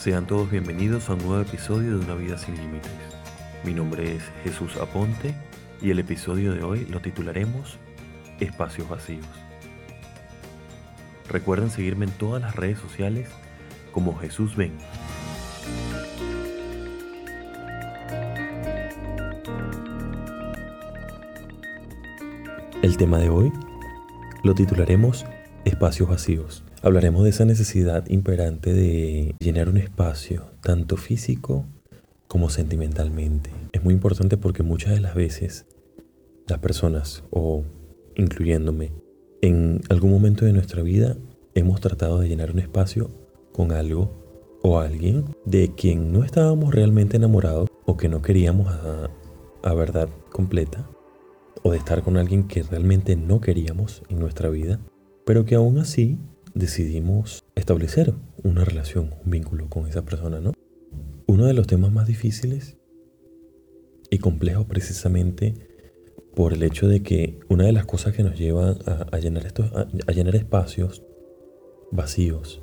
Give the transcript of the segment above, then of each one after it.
Sean todos bienvenidos a un nuevo episodio de Una vida sin límites. Mi nombre es Jesús Aponte y el episodio de hoy lo titularemos Espacios vacíos. Recuerden seguirme en todas las redes sociales como Jesús Ven. El tema de hoy lo titularemos Espacios vacíos. Hablaremos de esa necesidad imperante de llenar un espacio, tanto físico como sentimentalmente. Es muy importante porque muchas de las veces las personas, o incluyéndome, en algún momento de nuestra vida hemos tratado de llenar un espacio con algo o alguien de quien no estábamos realmente enamorados o que no queríamos a, verdad completa o de estar con alguien que realmente no queríamos en nuestra vida, pero que aún así decidimos establecer una relación, un vínculo con esa persona, ¿no? Uno de los temas más difíciles y complejos precisamente por el hecho de que una de las cosas que nos lleva a, llenar, estos, a llenar espacios vacíos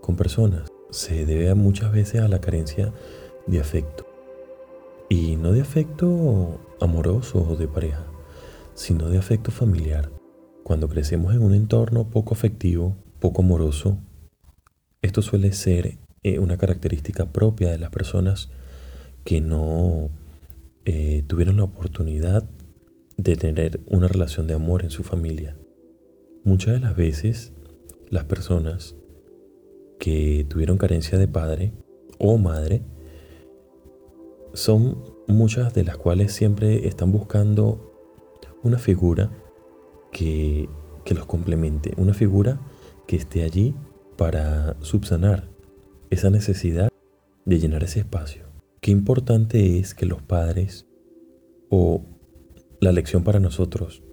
con personas se debe muchas veces a la carencia de afecto. Y no de afecto amoroso o de pareja, sino de afecto familiar. Cuando crecemos en un entorno poco afectivo, poco amoroso, esto suele ser eh, una característica propia de las personas que no eh, tuvieron la oportunidad de tener una relación de amor en su familia. Muchas de las veces las personas que tuvieron carencia de padre o madre son muchas de las cuales siempre están buscando una figura que, que los complemente, una figura que esté allí para subsanar esa necesidad de llenar ese espacio. Qué importante es que los padres o la lección para nosotros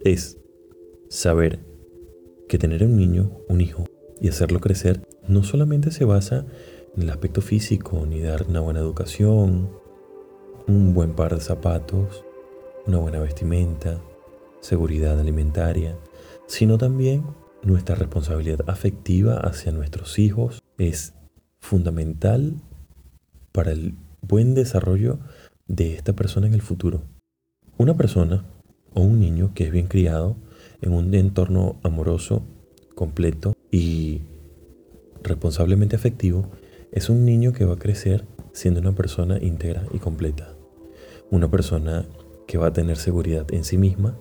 es saber que tener un niño, un hijo, y hacerlo crecer no solamente se basa en el aspecto físico, ni dar una buena educación, un buen par de zapatos, una buena vestimenta, seguridad alimentaria, sino también nuestra responsabilidad afectiva hacia nuestros hijos es fundamental para el buen desarrollo de esta persona en el futuro. Una persona o un niño que es bien criado en un entorno amoroso, completo y responsablemente afectivo, es un niño que va a crecer siendo una persona íntegra y completa. Una persona que va a tener seguridad en sí misma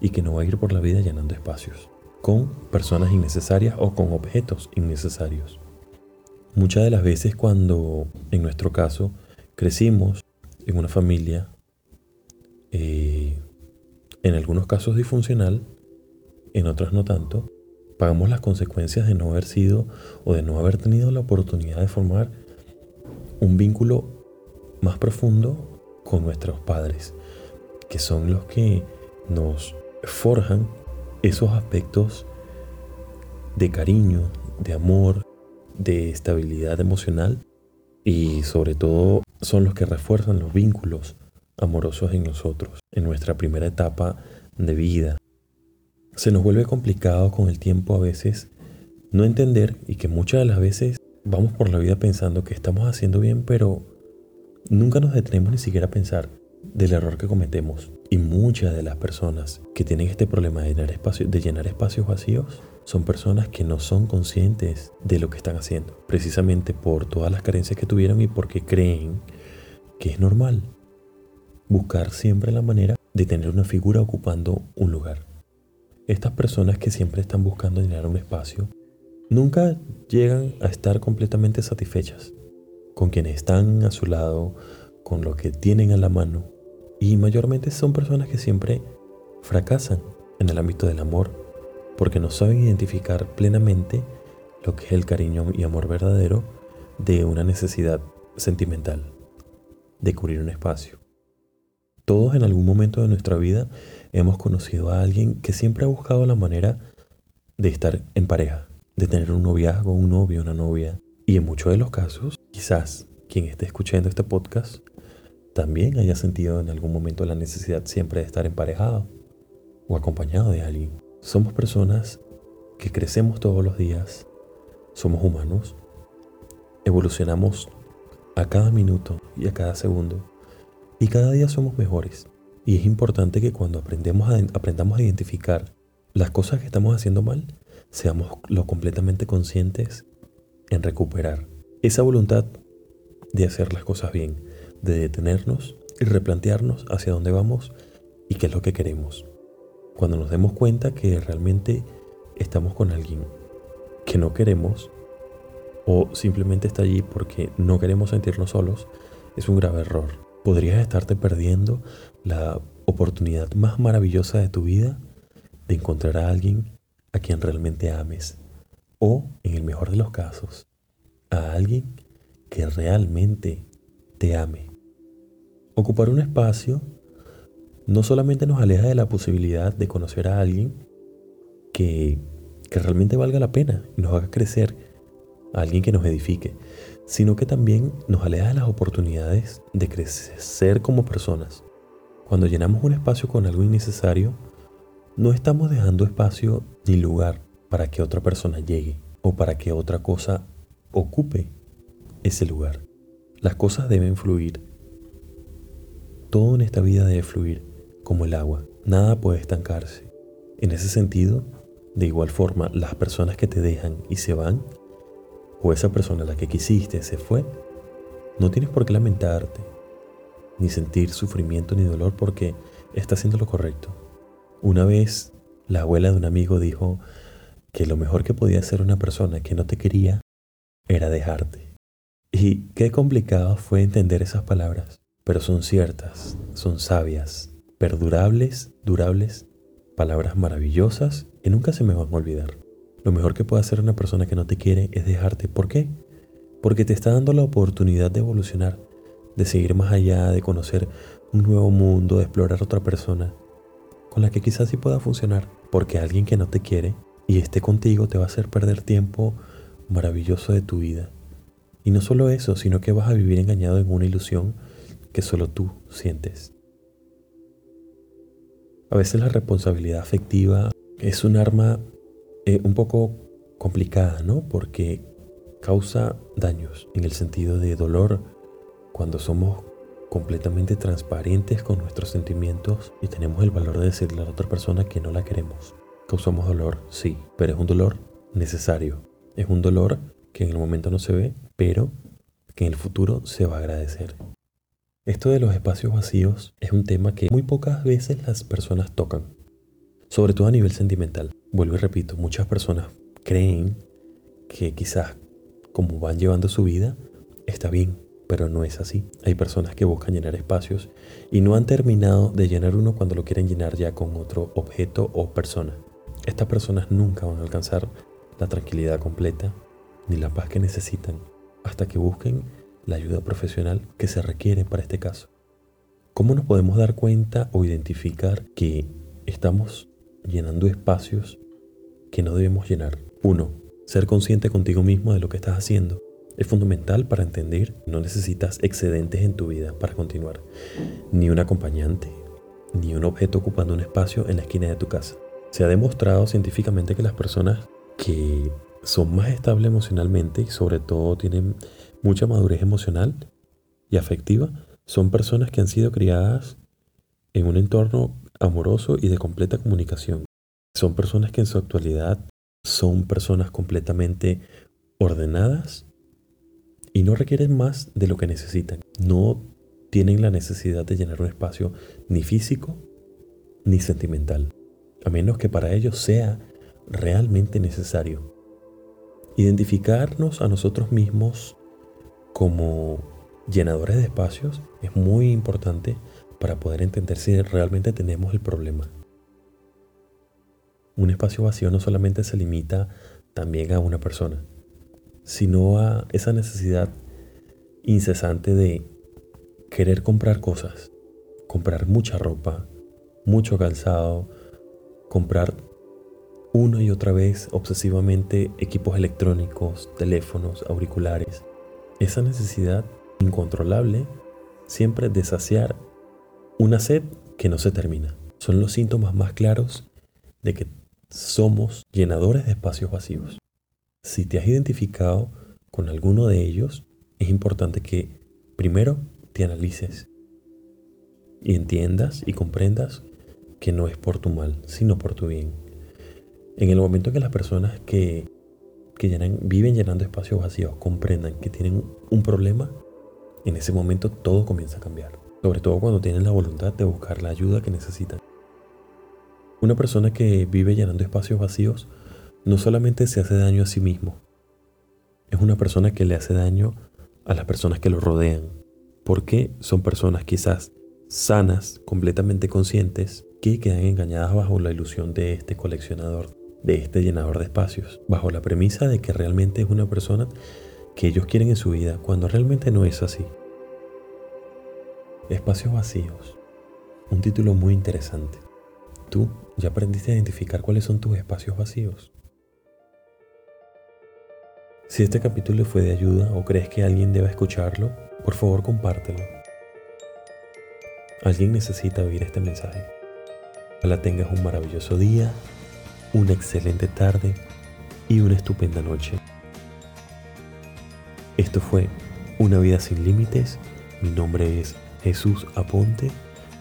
y que no va a ir por la vida llenando espacios con personas innecesarias o con objetos innecesarios. Muchas de las veces cuando, en nuestro caso, crecimos en una familia, eh, en algunos casos disfuncional, en otros no tanto, pagamos las consecuencias de no haber sido o de no haber tenido la oportunidad de formar un vínculo más profundo con nuestros padres, que son los que nos forjan esos aspectos de cariño, de amor, de estabilidad emocional y sobre todo son los que refuerzan los vínculos amorosos en nosotros, en nuestra primera etapa de vida, se nos vuelve complicado con el tiempo a veces no entender y que muchas de las veces vamos por la vida pensando que estamos haciendo bien, pero nunca nos detenemos ni siquiera a pensar del error que cometemos. Y muchas de las personas que tienen este problema de llenar, espacio, de llenar espacios vacíos son personas que no son conscientes de lo que están haciendo, precisamente por todas las carencias que tuvieron y porque creen que es normal buscar siempre la manera de tener una figura ocupando un lugar. Estas personas que siempre están buscando llenar un espacio nunca llegan a estar completamente satisfechas con quienes están a su lado, con lo que tienen a la mano. Y mayormente son personas que siempre fracasan en el ámbito del amor porque no saben identificar plenamente lo que es el cariño y amor verdadero de una necesidad sentimental, de cubrir un espacio. Todos en algún momento de nuestra vida hemos conocido a alguien que siempre ha buscado la manera de estar en pareja, de tener un noviazgo, un novio, una novia. Y en muchos de los casos, quizás quien esté escuchando este podcast también haya sentido en algún momento la necesidad siempre de estar emparejado o acompañado de alguien. Somos personas que crecemos todos los días, somos humanos evolucionamos a cada minuto y a cada segundo. Y cada día somos mejores. Y es importante que cuando aprendemos aprendamos a identificar las cosas que estamos haciendo mal, seamos lo completamente conscientes en recuperar esa voluntad de hacer las cosas bien, de detenernos y replantearnos hacia dónde vamos y qué es lo que queremos. Cuando nos demos cuenta que realmente estamos con alguien que no queremos o simplemente está allí porque no queremos sentirnos solos, es un grave error. Podrías estarte perdiendo la oportunidad más maravillosa de tu vida de encontrar a alguien a quien realmente ames o, en el mejor de los casos, a alguien que realmente te ame. Ocupar un espacio no solamente nos aleja de la posibilidad de conocer a alguien que, que realmente valga la pena y nos haga crecer, a alguien que nos edifique, sino que también nos aleja de las oportunidades de crecer como personas. Cuando llenamos un espacio con algo innecesario, no estamos dejando espacio ni lugar para que otra persona llegue o para que otra cosa ocupe ese lugar. Las cosas deben fluir. Todo en esta vida debe fluir como el agua. Nada puede estancarse. En ese sentido, de igual forma, las personas que te dejan y se van, o esa persona a la que quisiste se fue, no tienes por qué lamentarte, ni sentir sufrimiento ni dolor porque está haciendo lo correcto. Una vez, la abuela de un amigo dijo que lo mejor que podía hacer una persona que no te quería era dejarte. Y qué complicado fue entender esas palabras, pero son ciertas, son sabias perdurables, durables, palabras maravillosas que nunca se me van a olvidar. Lo mejor que puede hacer una persona que no te quiere es dejarte. ¿Por qué? Porque te está dando la oportunidad de evolucionar, de seguir más allá, de conocer un nuevo mundo, de explorar otra persona con la que quizás sí pueda funcionar. Porque alguien que no te quiere y esté contigo te va a hacer perder tiempo maravilloso de tu vida. Y no solo eso, sino que vas a vivir engañado en una ilusión que solo tú sientes. A veces la responsabilidad afectiva es un arma eh, un poco complicada, ¿no? Porque causa daños en el sentido de dolor cuando somos completamente transparentes con nuestros sentimientos y tenemos el valor de decirle a la otra persona que no la queremos. Causamos dolor, sí, pero es un dolor necesario. Es un dolor que en el momento no se ve, pero que en el futuro se va a agradecer. Esto de los espacios vacíos es un tema que muy pocas veces las personas tocan, sobre todo a nivel sentimental. Vuelvo y repito, muchas personas creen que quizás como van llevando su vida está bien, pero no es así. Hay personas que buscan llenar espacios y no han terminado de llenar uno cuando lo quieren llenar ya con otro objeto o persona. Estas personas nunca van a alcanzar la tranquilidad completa ni la paz que necesitan hasta que busquen la ayuda profesional que se requiere para este caso. ¿Cómo nos podemos dar cuenta o identificar que estamos llenando espacios que no debemos llenar? Uno, ser consciente contigo mismo de lo que estás haciendo. Es fundamental para entender no necesitas excedentes en tu vida para continuar. Ni un acompañante, ni un objeto ocupando un espacio en la esquina de tu casa. Se ha demostrado científicamente que las personas que son más estables emocionalmente y sobre todo tienen mucha madurez emocional y afectiva, son personas que han sido criadas en un entorno amoroso y de completa comunicación. Son personas que en su actualidad son personas completamente ordenadas y no requieren más de lo que necesitan. No tienen la necesidad de llenar un espacio ni físico ni sentimental, a menos que para ellos sea realmente necesario. Identificarnos a nosotros mismos como llenadores de espacios es muy importante para poder entender si realmente tenemos el problema. Un espacio vacío no solamente se limita también a una persona, sino a esa necesidad incesante de querer comprar cosas, comprar mucha ropa, mucho calzado, comprar una y otra vez obsesivamente equipos electrónicos, teléfonos, auriculares, esa necesidad incontrolable siempre de saciar una sed que no se termina. Son los síntomas más claros de que somos llenadores de espacios vacíos. Si te has identificado con alguno de ellos, es importante que primero te analices y entiendas y comprendas que no es por tu mal, sino por tu bien. En el momento que las personas que, que viven llenando espacios vacíos comprendan que tienen un problema, en ese momento todo comienza a cambiar. Sobre todo cuando tienen la voluntad de buscar la ayuda que necesitan. Una persona que vive llenando espacios vacíos no solamente se hace daño a sí mismo, es una persona que le hace daño a las personas que lo rodean, porque son personas quizás sanas, completamente conscientes, que quedan engañadas bajo la ilusión de este coleccionador, de este llenador de espacios, bajo la premisa de que realmente es una persona que ellos quieren en su vida, cuando realmente no es así. Espacios vacíos. Un título muy interesante. ¿Tú ya aprendiste a identificar cuáles son tus espacios vacíos? Si este capítulo fue de ayuda o crees que alguien deba escucharlo, por favor compártelo. Alguien necesita oír este mensaje. Ojalá tengas un maravilloso día, una excelente tarde y una estupenda noche. Esto fue Una vida sin límites. Mi nombre es Jesús Aponte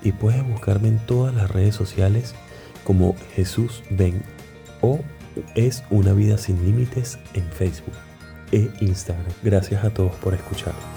y puedes buscarme en todas las redes sociales como Jesús Ven o es Una Vida Sin Límites en Facebook e Instagram. Gracias a todos por escuchar.